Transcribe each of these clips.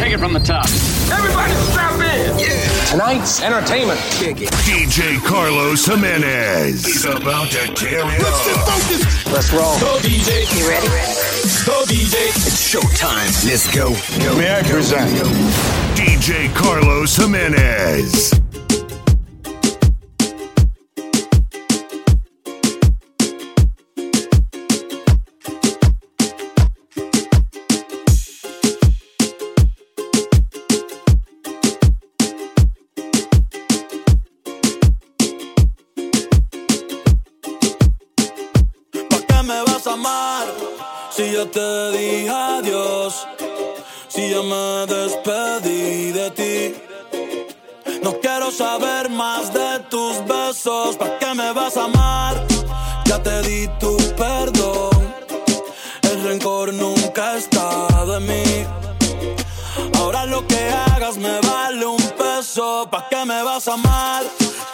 Take it from the top. Everybody strap in. Yeah. Tonight's entertainment. DJ Carlos Jimenez He's about to tear it up. Let's roll. Go DJ. You ready? Go DJ. It's showtime. Let's go. May I present DJ Carlos Jimenez. Di tu perdón. El rencor nunca está de mí. Ahora lo que hagas me vale un peso. ¿Para qué me vas a amar?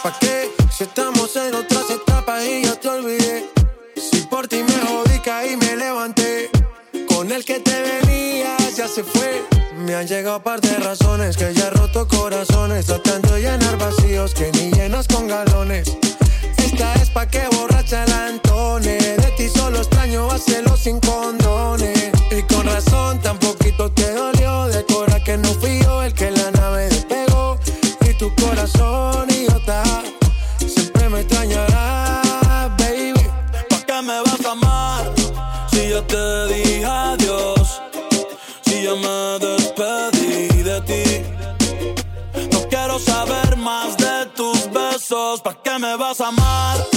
¿Pa' qué? Si estamos en otras etapas y ya te olvidé. Si por ti me jodí, caí, me levanté. Con el que te venías ya se fue. Me han llegado par de razones que ya he roto corazones. Tratando de llenar vacíos que ni llenas con galones. Esta es pa' que borracha la corazón idiota siempre me extrañará, baby. ¿Para qué me vas a amar? Si yo te dije adiós, si yo me despedí de ti. No quiero saber más de tus besos. ¿Para qué me vas a amar?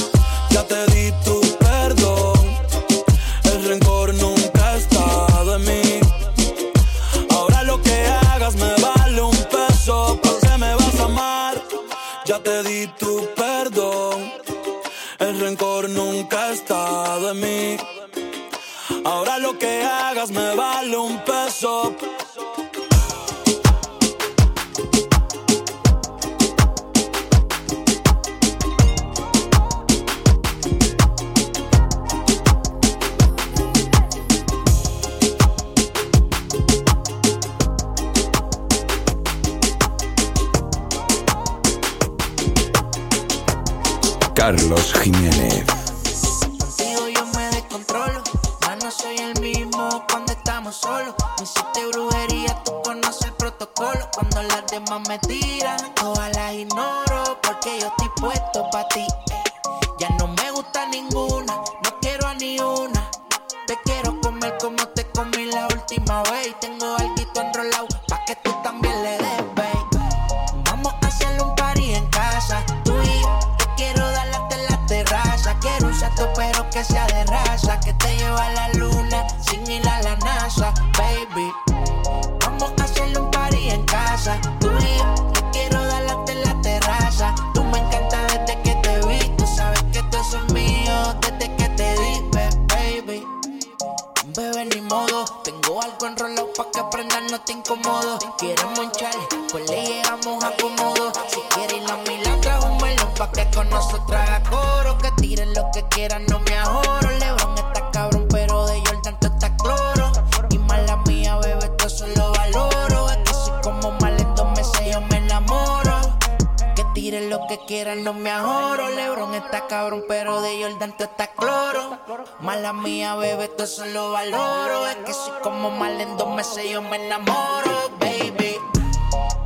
Tiren lo que quieran, no me ahorro. Lebron está cabrón, pero de Jordan tú estás cloro. Mala mía, bebé, esto eso lo valoro. Es que soy como mal en dos meses, yo me enamoro, baby.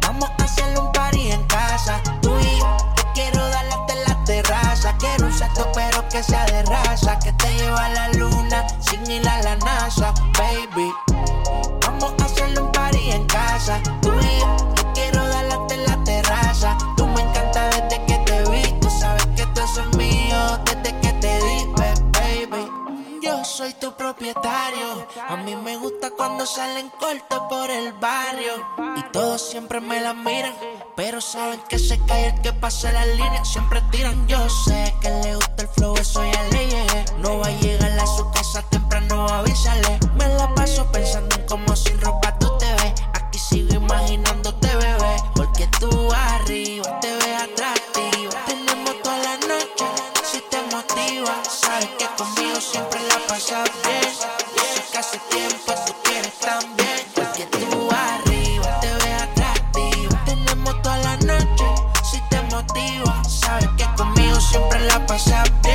Vamos a hacerle un party en casa, tú y yo. Te quiero dar hasta la terraza. Quiero un sato, pero que sea de raza. Que te lleva a la luna sin ir a la NASA, baby. Vamos a hacerle un party en casa, soy tu propietario. A mí me gusta cuando salen cortos por el barrio. Y todos siempre me la miran. Pero saben que se cae el que pase las líneas. Siempre tiran. Yo sé que le gusta el flow, eso ya le llegué. No va a llegar a su casa temprano, avísale. Me la paso pensando en cómo sin ropa tú te ves. Aquí sigo imaginándote, bebé. Porque tú arriba te ves atractiva. Tenemos toda la noche si te motiva. Sabes que conmigo siempre pasa bien. Hace tiempo tú quieres también. Porque tú arriba te ves atractiva. Tenemos toda la noche si te motivo. Sabes que conmigo siempre la pasas bien.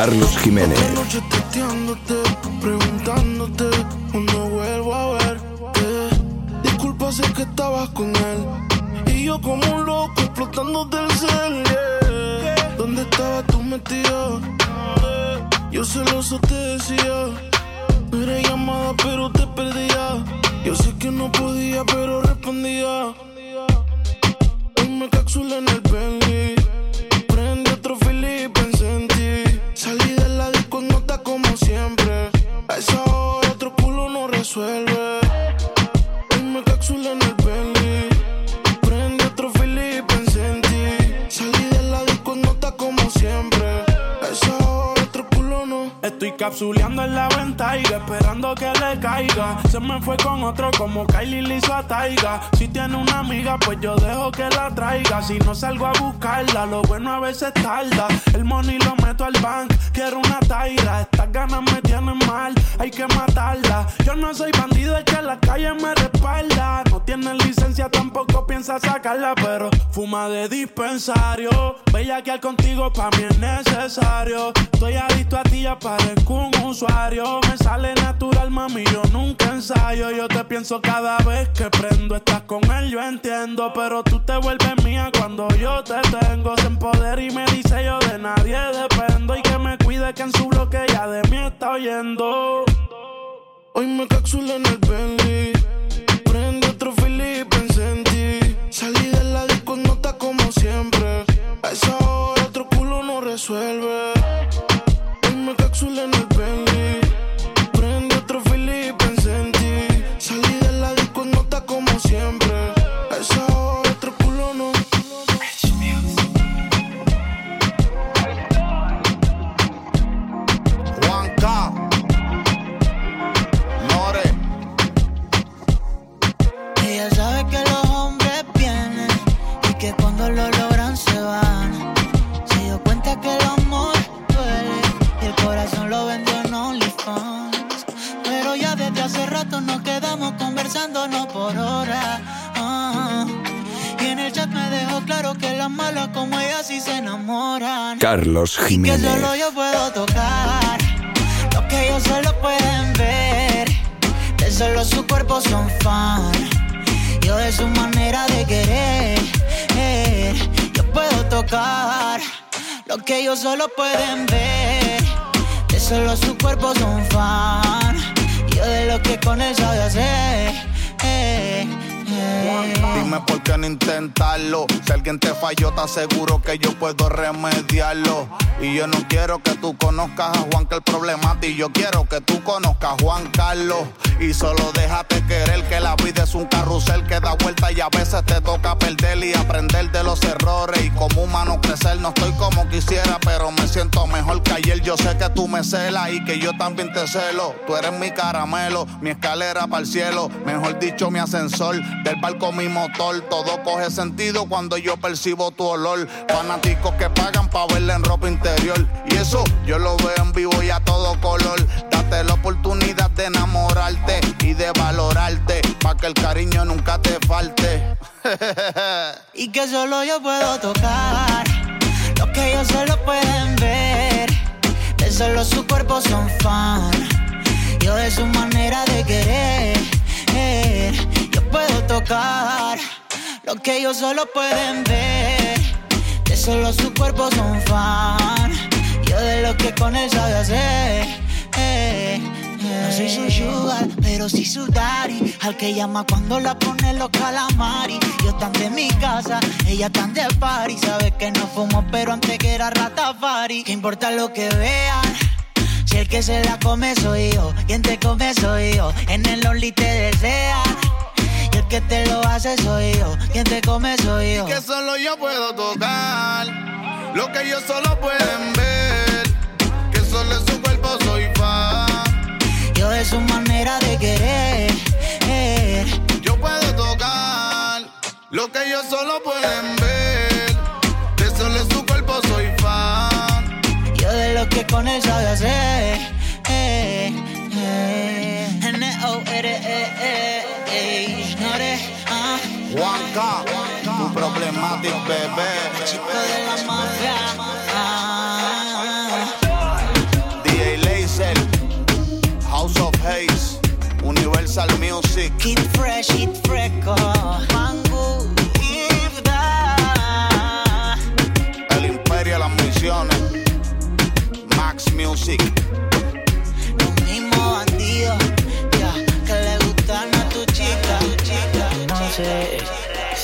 Carlos Jiménez. Noche testeándote, preguntándote cuando vuelvo a verte. Disculpa, sé que estabas con él. Y yo como un loco explotando del cel. ¿Dónde estabas tú metido? Yo celoso te decía. No era llamada, pero te perdía. Yo sé que no podía, pero respondía. Hoy me capsulé en el Bentley. Capsuleando en la venta y esperando que le caiga. Se me fue con otro como Kylie le hizo a Taiga. Si tiene una amiga, pues yo dejo que la traiga. Si no salgo a buscarla, lo bueno a veces tarda. El money lo meto al bank, quiero una taira. Estas ganas me tienen mal, hay que matarla. Yo no soy bandido, es que la calle me respalda. No tiene licencia, tampoco piensa sacarla, pero fuma de dispensario. Bella que al contigo pa' mí es necesario. Estoy adicto a ti, ya parezco un usuario. Me sale natural, mami, yo nunca ensayo. Yo te pienso cada vez que prendo. Estás con él, yo entiendo. Pero tú te vuelves mía cuando yo te tengo. Sin poder y me dice yo de nadie dependo. Y que me cuide que en su bloque ya de mí está oyendo. Hoy me capsulé en el Bentley. Prende otro Philip, pensé en ti. Salí de la disco en nota como siempre. A esa hora otro culo no resuelve. Hoy me capsulé en el Carlos Y que Jiménez. solo yo puedo tocar lo que ellos solo pueden ver. De solo su cuerpo son fan. Yo de su manera de querer. Yo puedo tocar lo que ellos solo pueden ver. De solo su cuerpo son fan. Yo de lo que con él sabe hacer. Dime por qué no intentarlo. Si alguien te falló, te aseguro que yo puedo remediarlo. Y yo no quiero que tú conozcas a Juan que el problema a ti. Yo quiero que tú conozcas a Juan Carlos. Y solo déjate querer que la vida es un carrusel que da vuelta y a veces te toca perder y aprender de los errores. Y como humano crecer, no estoy como quisiera, pero me siento mejor que ayer. Yo sé que tú me celas y que yo también te celo. Tú eres mi caramelo, mi escalera para el cielo. Mejor dicho, mi ascensor. Del mi motor. Todo coge sentido cuando yo percibo tu olor. Fanáticos que pagan para verla en ropa interior. Y eso yo lo veo en vivo y a todo color. Date la oportunidad de enamorarte y de valorarte. Pa' que el cariño nunca te falte. y que solo yo puedo tocar lo que ellos solo pueden ver. De solo su cuerpo son fan. Yo de su manera de querer. Puedo tocar lo que ellos solo pueden ver. De solo su cuerpo son fan. Yo de lo que con él sabe hacer. No soy su sugar, pero sí su daddy. Al que llama cuando la pone los calamari. Yo tan de mi casa, ella tan de party. Sabe que no fumo, pero antes que era ratafari. ¿Qué importa lo que vean? Si el que se la come soy yo, quien te come soy yo. En el only te desea. Que te lo hace soy yo, quien te come soy yo. Que solo yo puedo tocar lo que ellos solo pueden ver. Que solo en su cuerpo soy fan. Yo de su manera de querer. Yo puedo tocar lo que ellos solo pueden ver. De solo en su cuerpo soy fan. Yo de lo que con él sabe hacer. Eh, eh. N-O-R-E-E. Ignore, ah. Juanca, tu problemático bebé. Chico de la mafia. DJ Laser, House of Haze, Universal Music. Keep fresh, hit fresco. Mango, Ibda. El Imperio de las Misiones. Max Music. Los mismos bandidos, ya, que le gustan a tu chica, tu chica, tu chica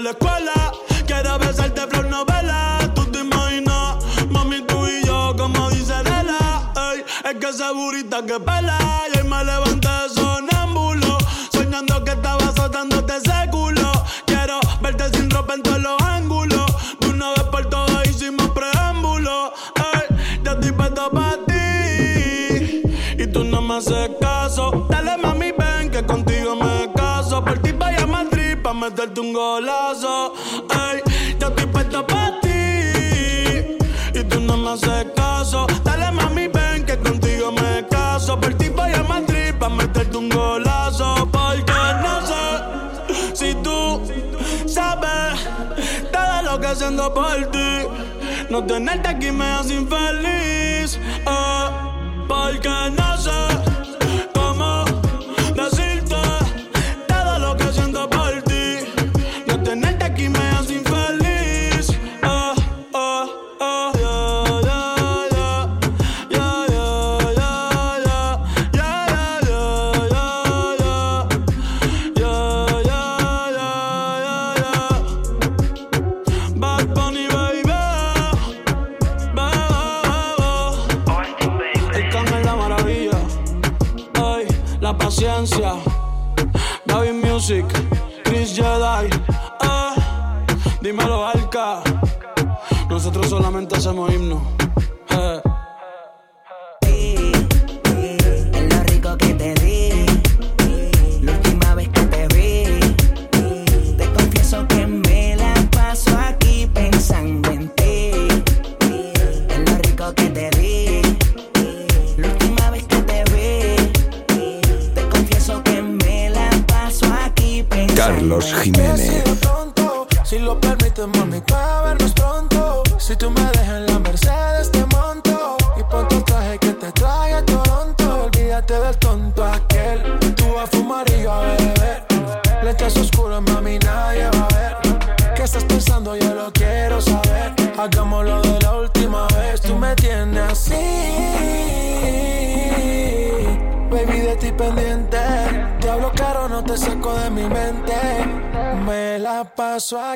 la escuela. Quiero besarte flow novela. Tú te imaginas, mami, tú y yo, como dice Dela. Ey, es que esa burita que pela. Y hoy me levanté sonámbulo, soñando que estaba azotándote ese culo. Quiero verte sin ropa en todos los ángulos. De una vez por todas hicimos preámbulo. Ey, yo estoy puesto para ti. Y tú no me haces caso. meterte un golazo. Ey, yo estoy puesto para ti. Y tú no me haces caso. Dale mami, ven que contigo me caso. Por ti voy a Madrid para meterte un golazo. Porque no sé si tú sabes todo lo que siento por ti. No tenerte aquí me hace infeliz. Eh, porque no sé. solamente hacemos himnos. Hey. Eh.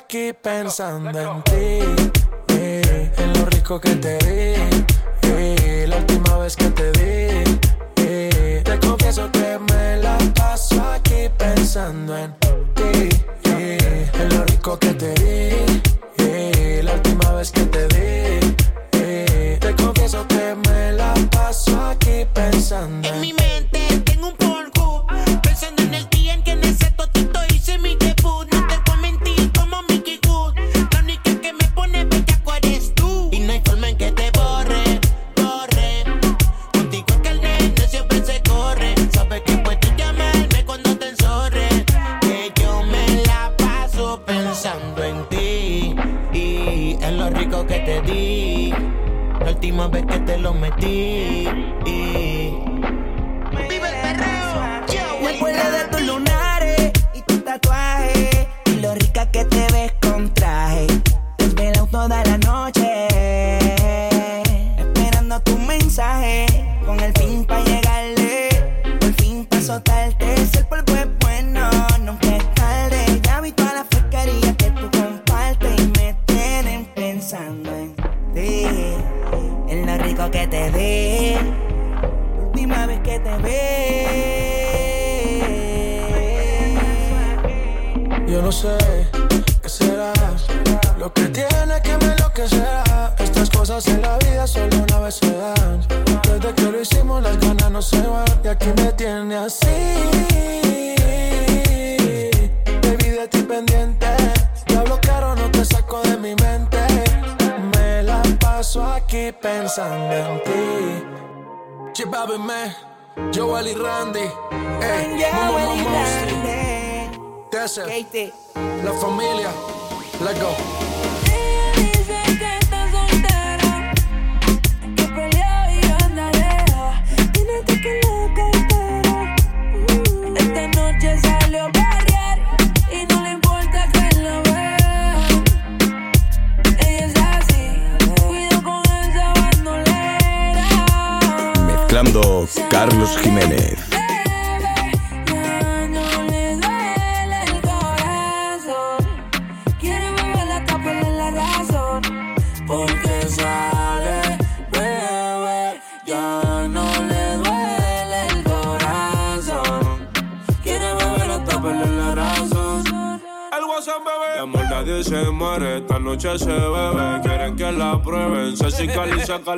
aquí pensando en ti, eh, en lo rico que te di.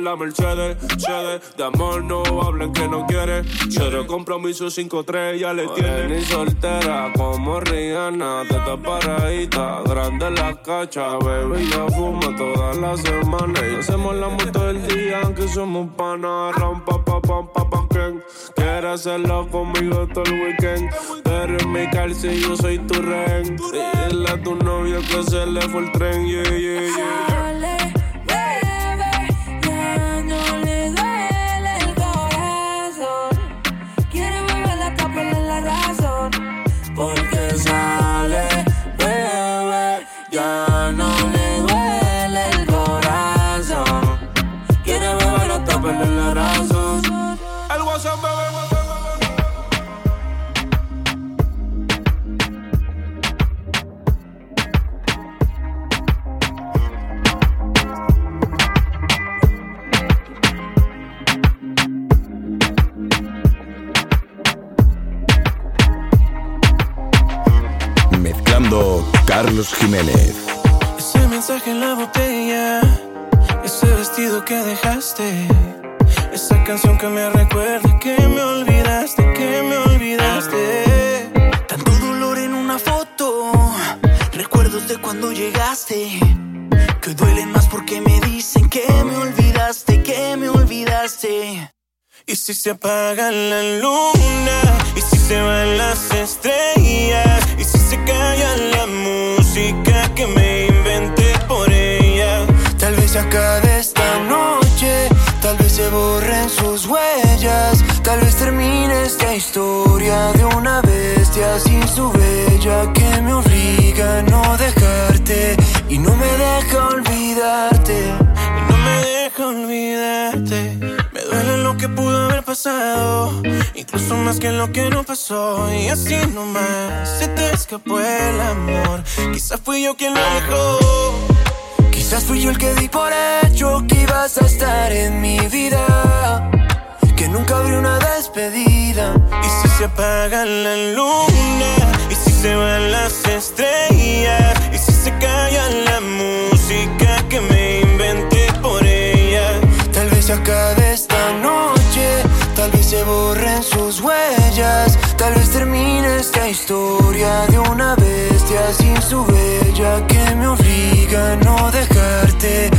La Mercedes, Mercedes. De amor no hablen que no quiere. Cero compromiso 5-3, ya le tiene. Ni soltera como Rihanna, teta paradita. Grande la cacha, bebé, ya fuma toda la semana. Y hacemos la moto el día, aunque somos panas. Ram, pa, pa, pam, pa, pam, pam. Quiere hacerlo conmigo todo el weekend. Pero en mi calce yo soy tu rehén. Dile a tu novio que se le fue el tren, yeah, yeah, yeah. Ese mensaje en la botella, ese vestido que dejaste, esa canción que me recuerda que me olvidaste, que me olvidaste. Tanto dolor en una foto, recuerdos de cuando llegaste, que duelen más porque me dicen que me olvidaste, que me olvidaste. Y si se apaga la luna, y si se van las estrellas, y si se calla la que me inventé por ella. Tal vez se acabe esta noche, tal vez se borren sus huellas, tal vez termine esta historia de una bestia sin su bella que me obliga a no dejarte y no me deja olvidarte, y no me deja olvidarte. Me duele lo que pudo haber pasado, incluso más que lo que no pasó. Y así nomás se te escapó el amor. Quizás fui yo quien lo dejó. Quizás fui yo el que di por hecho que ibas a estar en mi vida. Que nunca habría una despedida. Y si se apaga la luna, y si se van las estrellas, sus huellas, tal vez termine esta historia de una bestia sin su bella que me obliga a no dejarte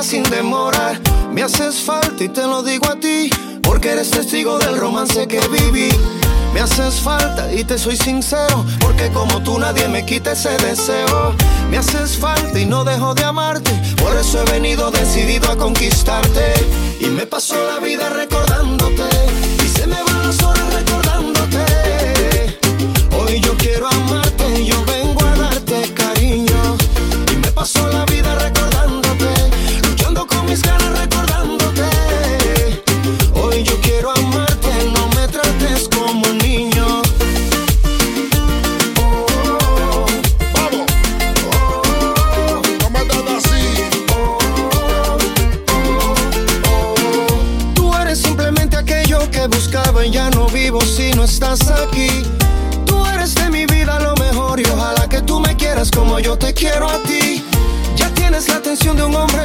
sin demora. Me haces falta y te lo digo a ti, porque eres testigo del romance que viví. Me haces falta y te soy sincero, porque como tú nadie me quita ese deseo. Me haces falta y no dejo de amarte, por eso he venido decidido a conquistarte. Y me pasó la vida recordándote, y se me van las horas recordándote. Hoy yo quiero amarte. quiero a ti. Ya tienes la atención de un hombre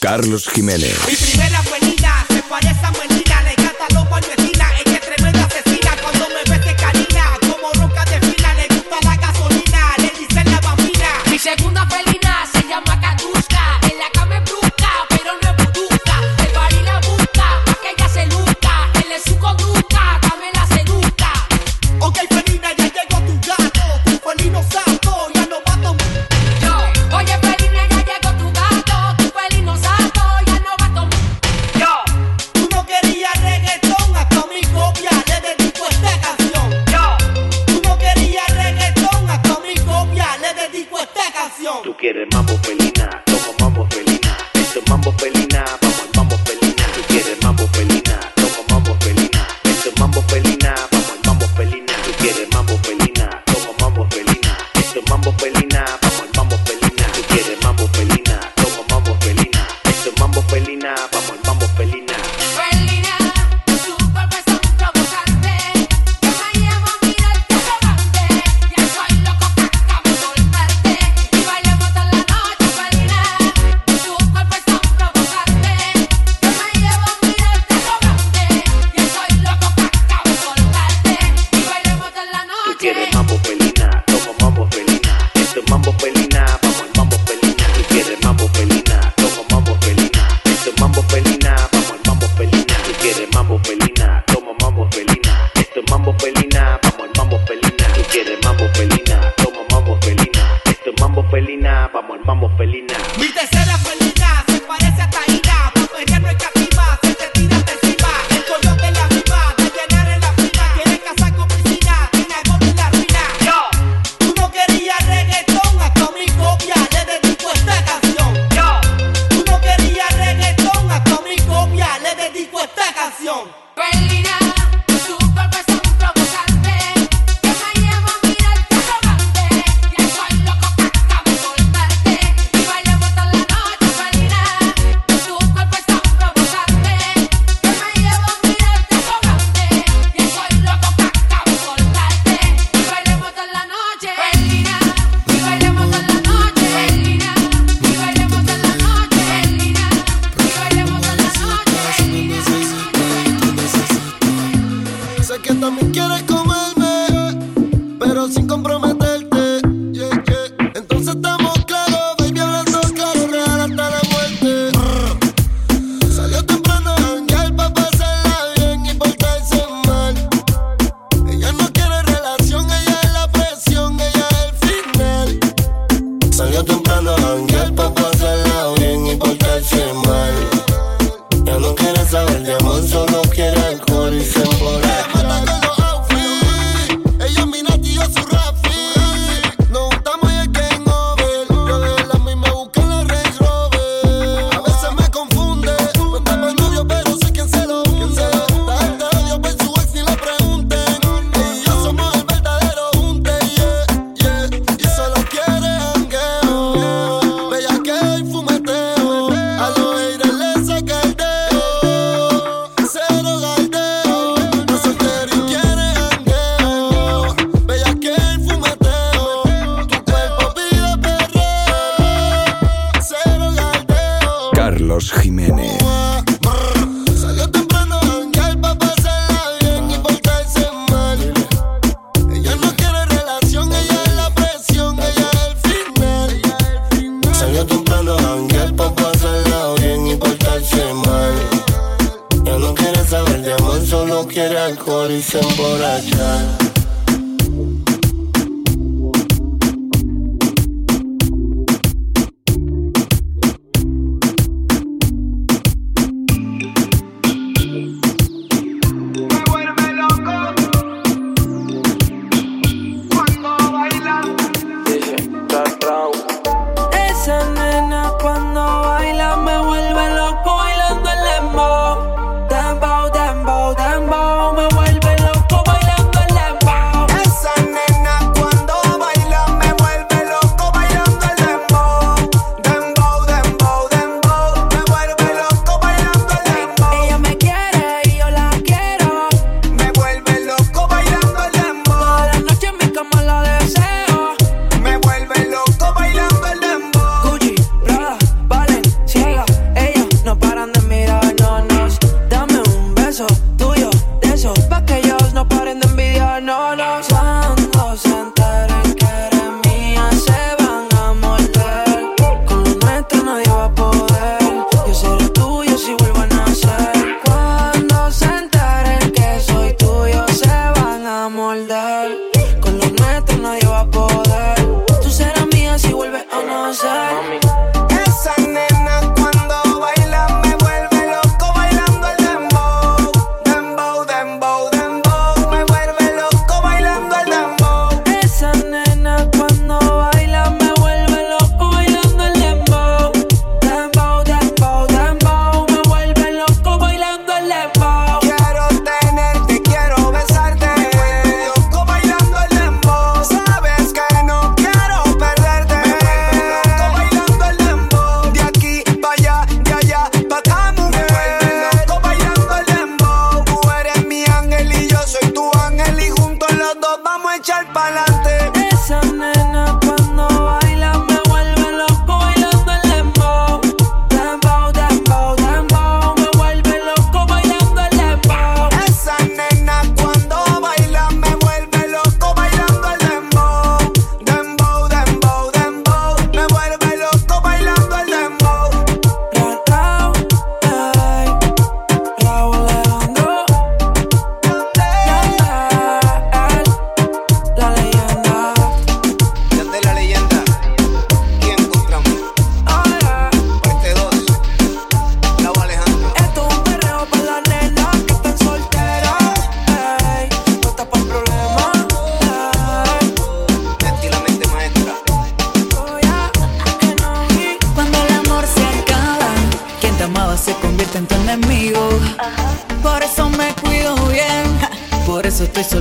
Carlos Jiménez.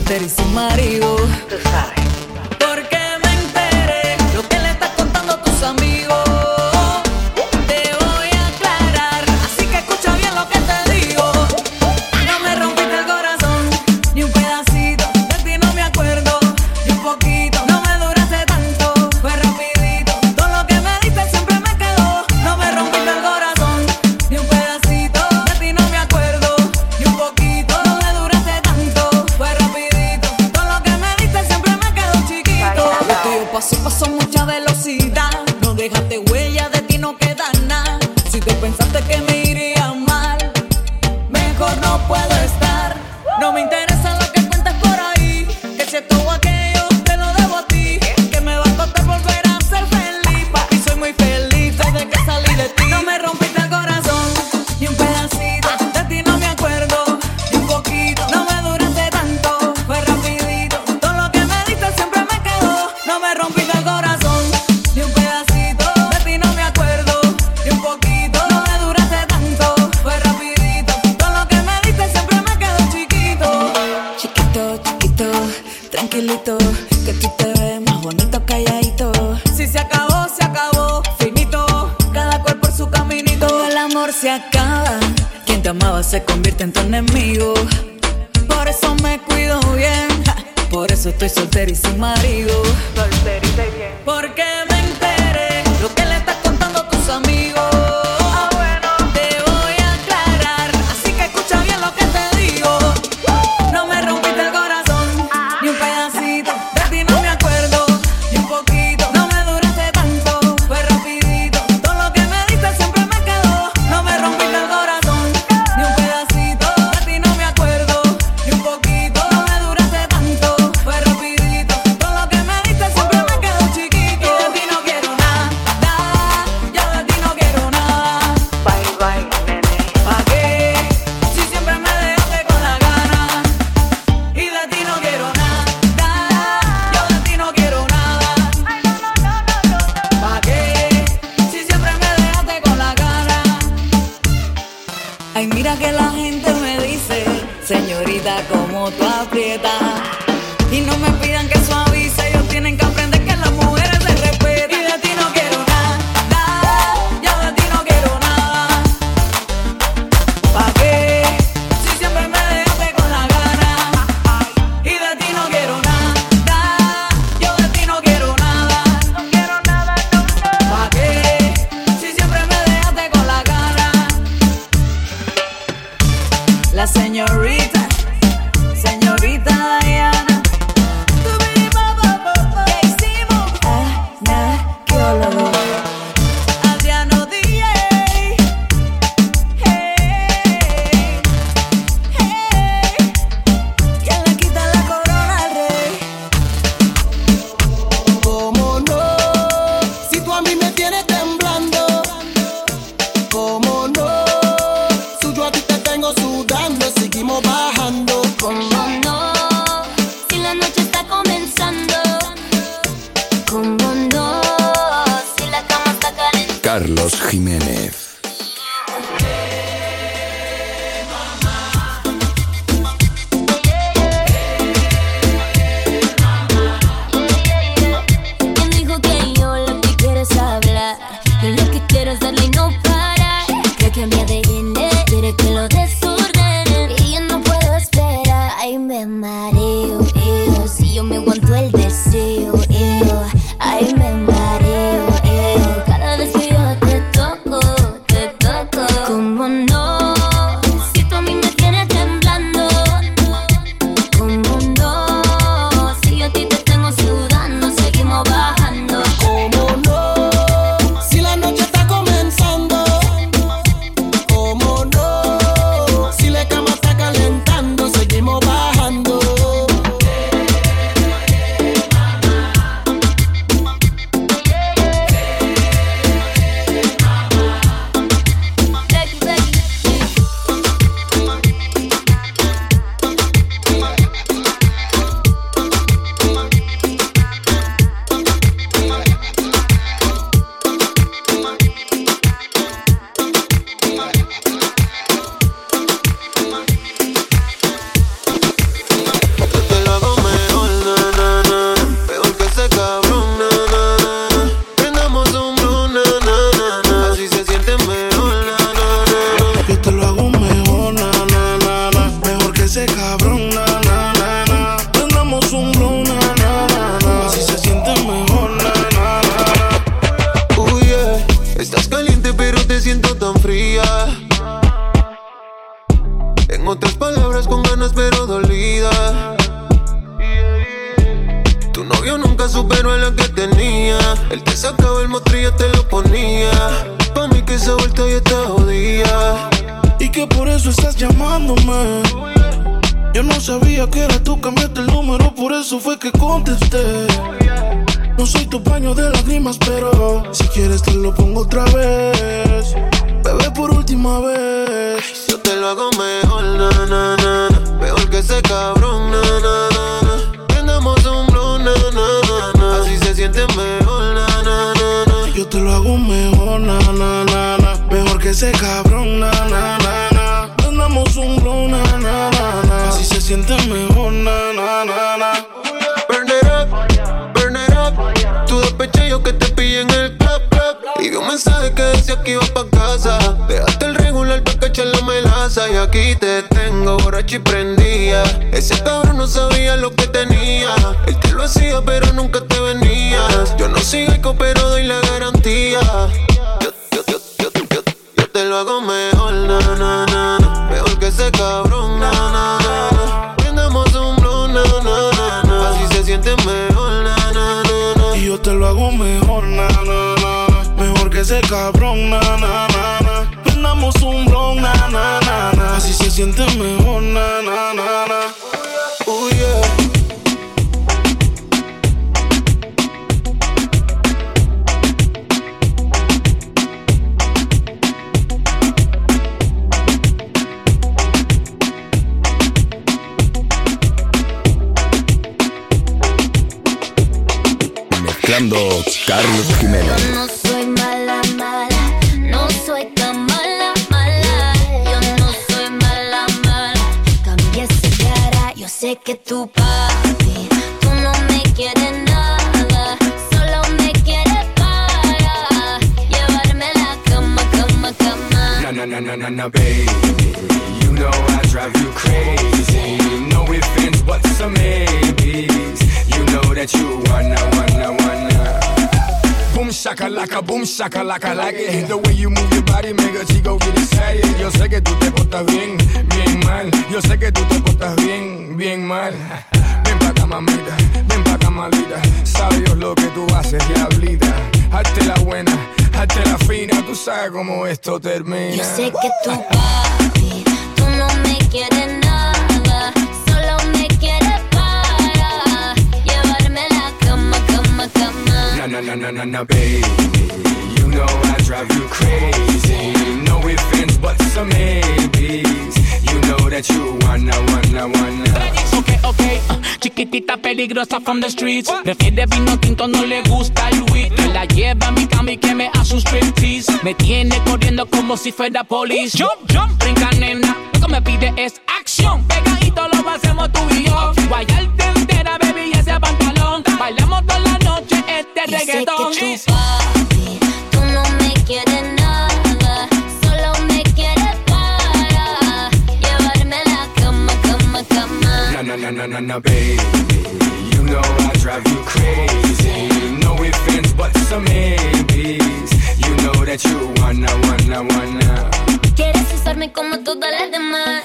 Soltera y sin marido. Carlos Jiménez. Fría. En otras palabras con ganas pero dolida. Tu novio nunca superó a la que tenía. Él te sacaba el mostrillo te lo ponía. Pa' mí que esa vuelta ya está jodida. Y que por eso estás llamándome. Yo no sabía que era tú, cambiaste el número, por eso fue que contesté. No soy tu paño de lágrimas, pero si quieres te lo pongo otra vez. Bebé, por última vez. Yo te lo hago mejor, na, na, na, na. Peor que ese cabrón, na, na, na, na. Prendamos un blow, na, na, na. Así se siente mejor, na, na, na, na. Yo te lo hago mejor, na, na, na, na. Mejor que ese cabrón, na, na, na, na. Prendamos un blow, na, na, na, na. Así se siente mejor, na, na, na, na. Burn it up, burn it up. Tú despeché yo que te pillé en el vi un mensaje que decía que iba pa' casa. Dejaste el regular pa' cachar la melaza. Y aquí te tengo borracho y prendía. Ese cabrón no sabía lo que tenía. Él te lo hacía, pero nunca te venías. Yo no sigo eco, pero doy la garantía. Yo, yo, yo, yo, yo, yo te lo hago mejor, na, na, na. Mejor que ese cabrón, na, na, na, na. Prendamos un blow, na, na, na. Así se siente mejor, na, na, na, na. Y yo te lo hago mejor, na, na, ese cabrón, na, na, na, na. Prendamos un blon, na, na, na, na. Así se siente mejor, na, na, na, na. Oh yeah. Mezclando Carlos Jiménez. Que tu papi, tú no me quieres nada, solo me quieres para llevarme la cama, cama, cama. Na na na na na na, baby. You know I drive you crazy. No ifs, ands, buts, or maybes. You know that you wanna, wanna, wanna. Boom shakalaka, boom shakalaka, like it. The way you move your body, make a chico get excited. Yo sé que tú te portas bien, bien mal. Yo sé que tú te portas bien, bien mal. Ven pa' acá, mamita, ven pa' acá, malita. Sabe Dios lo que tú haces, diablita. Hazte la buena, hazte la fina. Tú sabes cómo esto termina. Yo sé que tu papi, tú no me quieres Na na na na na baby. You know I drive you crazy. No ifs, ands, buts, or maybes. You know that you wanna, wanna, wanna. Ok, ok, uh, chiquitita peligrosa from the streets. Prefiere vino tinto, no le gusta el weed. Me la lleva a mi cama y que me hace un striptease. Me tiene corriendo como si fuera police. Jump, jump, brinca nena. Lo que me pide es acción. Pegadito lo hacemos tú y yo. Guayarte pantalón. Bailamos toda la noche este Yo sé que reggaetón. tu papi, tú no me quieres nada, solo me quieres para llevarme a la cama, cama, cama. Na na na na na na, baby. You know I drive you crazy. No ifs, ands, buts, or maybes. You know that you wanna, wanna, wanna. Quieres usarme como todas las demás,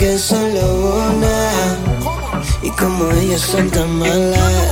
que solo una. Y como ellas son tan malas,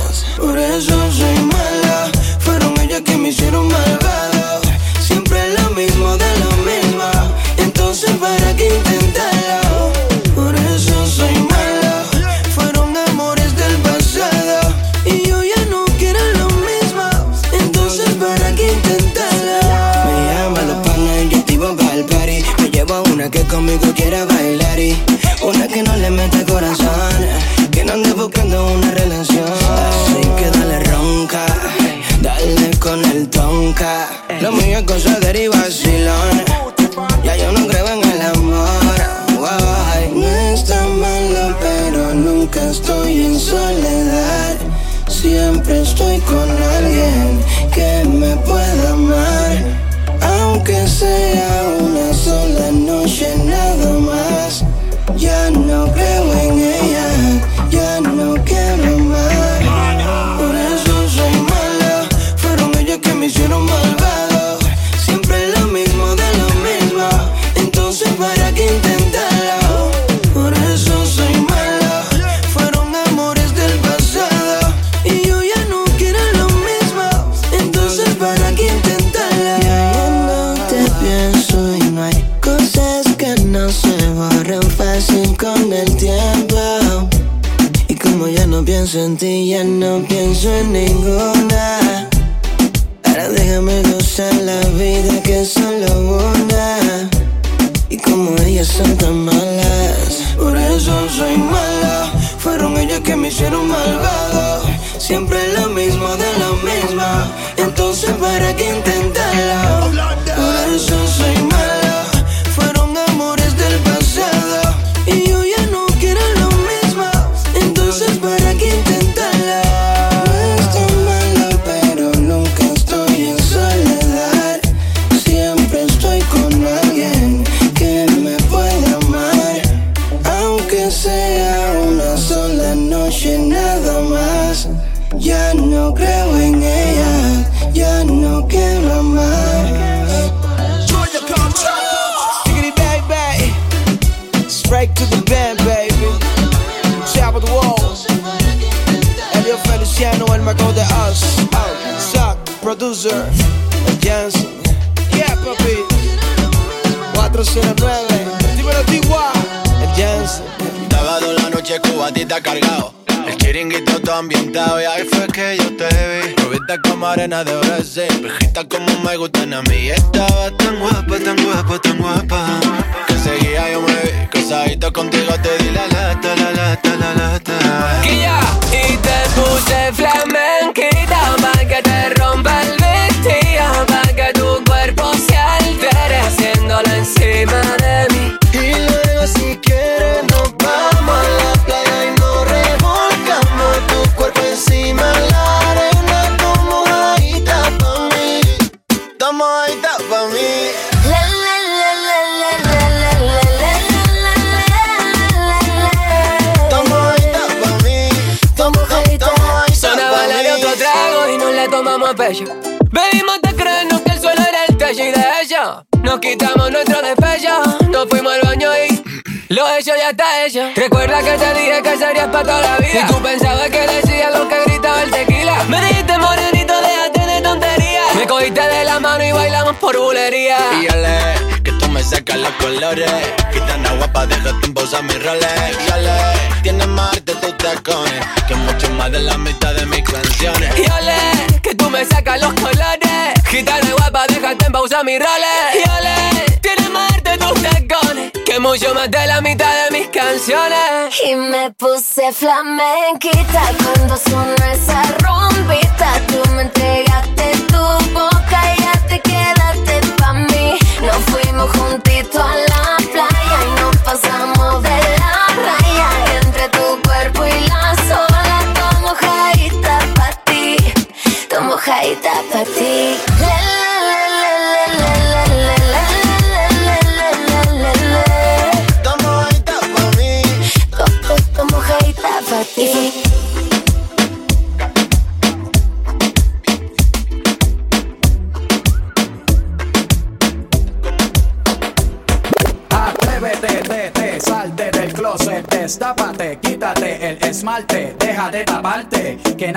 producer. El Jansen. Yeah, papi. 409. Dímelo, T.Y. El Jansen. Sábado en la noche cubatita cargado. Chiringuito todo ambientado y ahí fue que yo te vi. Rubita como arena de Brasil, viejita como me gustan a mí. Estaba tan guapa, tan guapa, tan guapa. Que seguía yo me vi, cruzadito contigo te di la lata, la lata, la lata. Guilla, y te puse flamenquita pa' que te rompa el vestido, pa' que tu cuerpo se altere haciéndolo encima de mí. Bebimos de creernos que el suelo era el techo y de hecho nos quitamos nuestro despecho. Nos fuimos al baño y lo hecho ya está hecho. Recuerda que te dije que serías para toda la vida. Y tú pensabas que decía lo que gritaba el tequila. Me dijiste morenito, déjate de tonterías. Me cogiste de la mano y bailamos por bulería. Y ale, que me sacas los colores. Gitana guapa, déjate en pausa mis roles. Y ale, tienes más arte tus tacones. Que mucho más de la mitad de mis canciones. Y ole, que tú me sacas los colores. Gitana guapa, déjate en pausa mi roles. Y ole, tienes más arte tus tacones. Que mucho más de la mitad de mis canciones. Y me puse flamenquita cuando sonó esa rompita. Tú me entregaste tu boca y ya te. Nos fuimos juntitos a la playa y nos pasamos de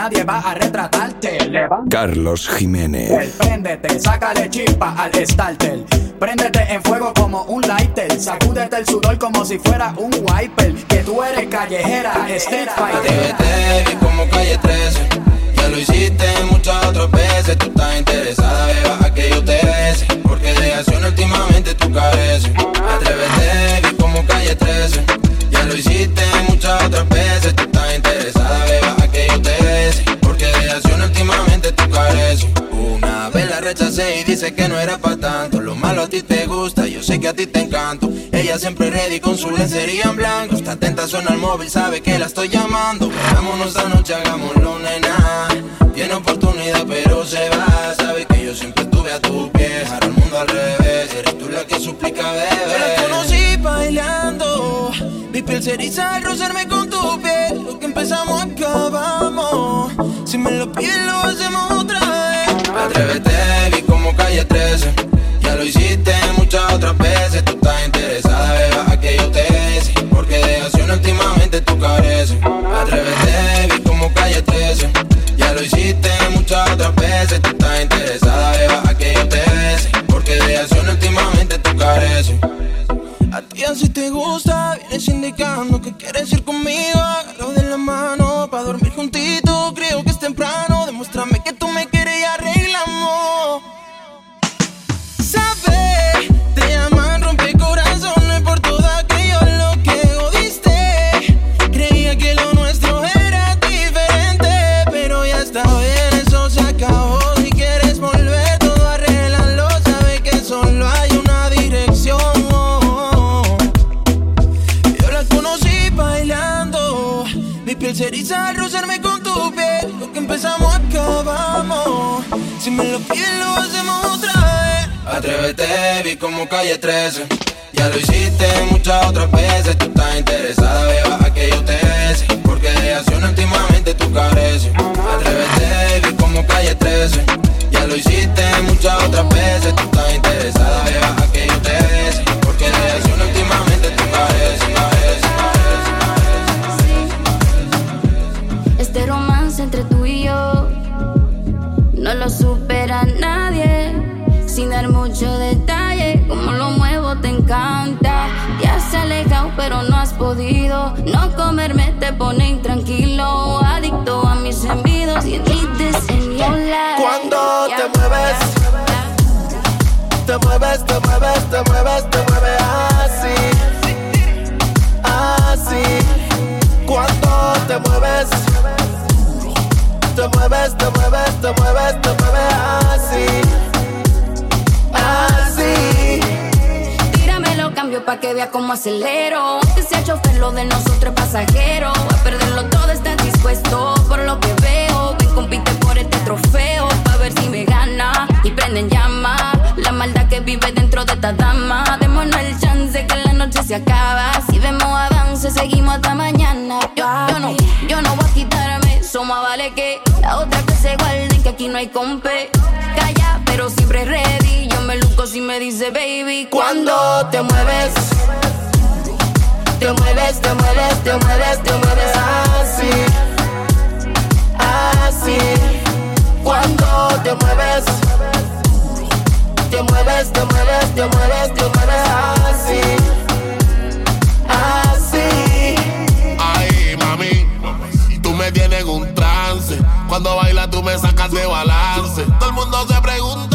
nadie va a retratarte. Levanta Carlos Jiménez. el préndete, sácale chispa al starter. Préndete en fuego como un lighter, sacúdete el sudor como si fuera un wiper. Que tú eres callejera, street fighter. Atrévete, vi como calle 13. Ya lo hiciste muchas otras veces. Tú estás interesada, beba, a que yo te bese. Porque de acción últimamente tú careces. Atrévete, vi como calle 13. Ya lo hiciste muchas otras veces. Tú estás interesada, beba, a que yo te bese. Porque de últimamente careces. Una vez la rechacé y dice que no era pa' tanto. Lo malo a ti te gusta, yo sé que a ti te encanto. Ella siempre ready con su lencería en blanco. Está atenta, suena el móvil, sabe que la estoy llamando. Veámonos esta noche, hagámoslo, nena. Tiene oportunidad, pero se va. Sabe que yo siempre estuve a tu pie. Para el mundo al revés, eres tú la que suplica, bebé. Yo la conocí bailando. Mi piel se eriza al rozarme con tu piel. Lo que empezamos acabamos. Si me lo pides, lo hacemos otra vez. Atrévete, vi como calle 13. Ya lo hiciste muchas otras veces. Tú estás interesada, beba, a que yo te bese. Porque de acción últimamente tú careces. Atrévete, vi como calle 13. Ya lo hiciste muchas otras veces. Como calle 13. Ya lo hiciste muchas otras veces. Tú estás interesada, beba, a que yo te bese. Porque de acción últimamente tú careces. Atrévete, vi como calle 13. Ya lo hiciste muchas otras veces. Tú estás interesada, beba, a que yo te bese. Te pone intranquilo. Adicto a mis envidos y que vea cómo acelero. Que sea chofer, lo de nosotros es pasajero. A perderlo todo, estás dispuesto por lo que veo. Ven, compite por este trofeo. Pa' ver si me gana y prenden llama. La maldad que vive dentro de esta dama. Démonos el chance que la noche se acaba. Si vemos avance, seguimos hasta mañana. Yo, yo no, yo no voy a quitarme. Eso más vale que la otra que se guarden, que aquí no hay compe. Calla, pero siempre ready. Yo me luco si me dice baby. Cuando te mueves, te mueves, te mueves, te mueves, te mueves así, así. Cuando te mueves, te mueves, te mueves, te mueves, te mueves así, así. Ay, mami, tú me tienes en un trance. Cuando bailas tú me sacas de balance. Todo el mundo se pregunta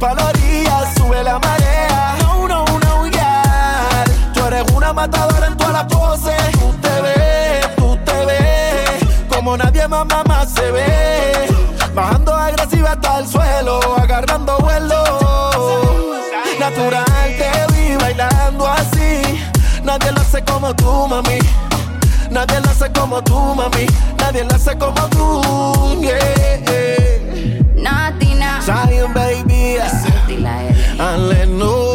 pa' la orilla, sube la marea. No, no, no, yeah. Tú eres una matadora en todas las poses. Tú te ves, tú te ves. Como nadie más, mamá se ve. Bajando agresiva hasta el suelo, agarrando vuelo. Natural, te vi bailando así. Nadie lo hace como tú, mami. Nadie lo hace como tú, mami. Nadie lo hace como tú, yeah. Natina. Zion, I let no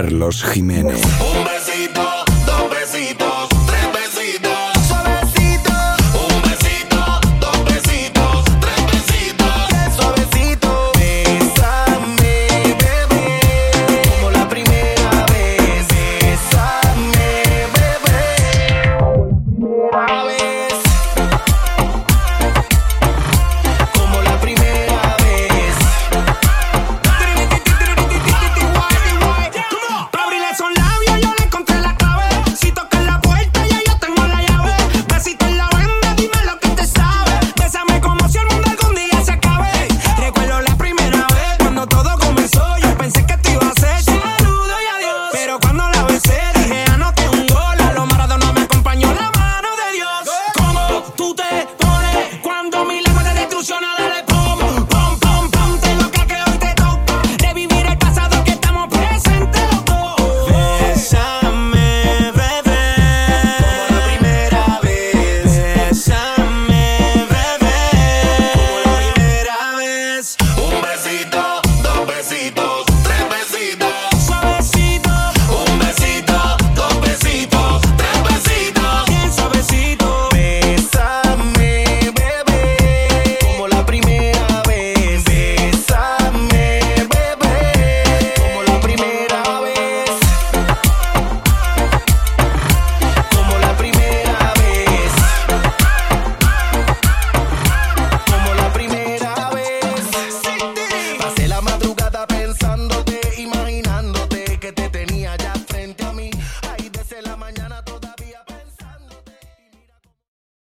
Carlos Jiménez.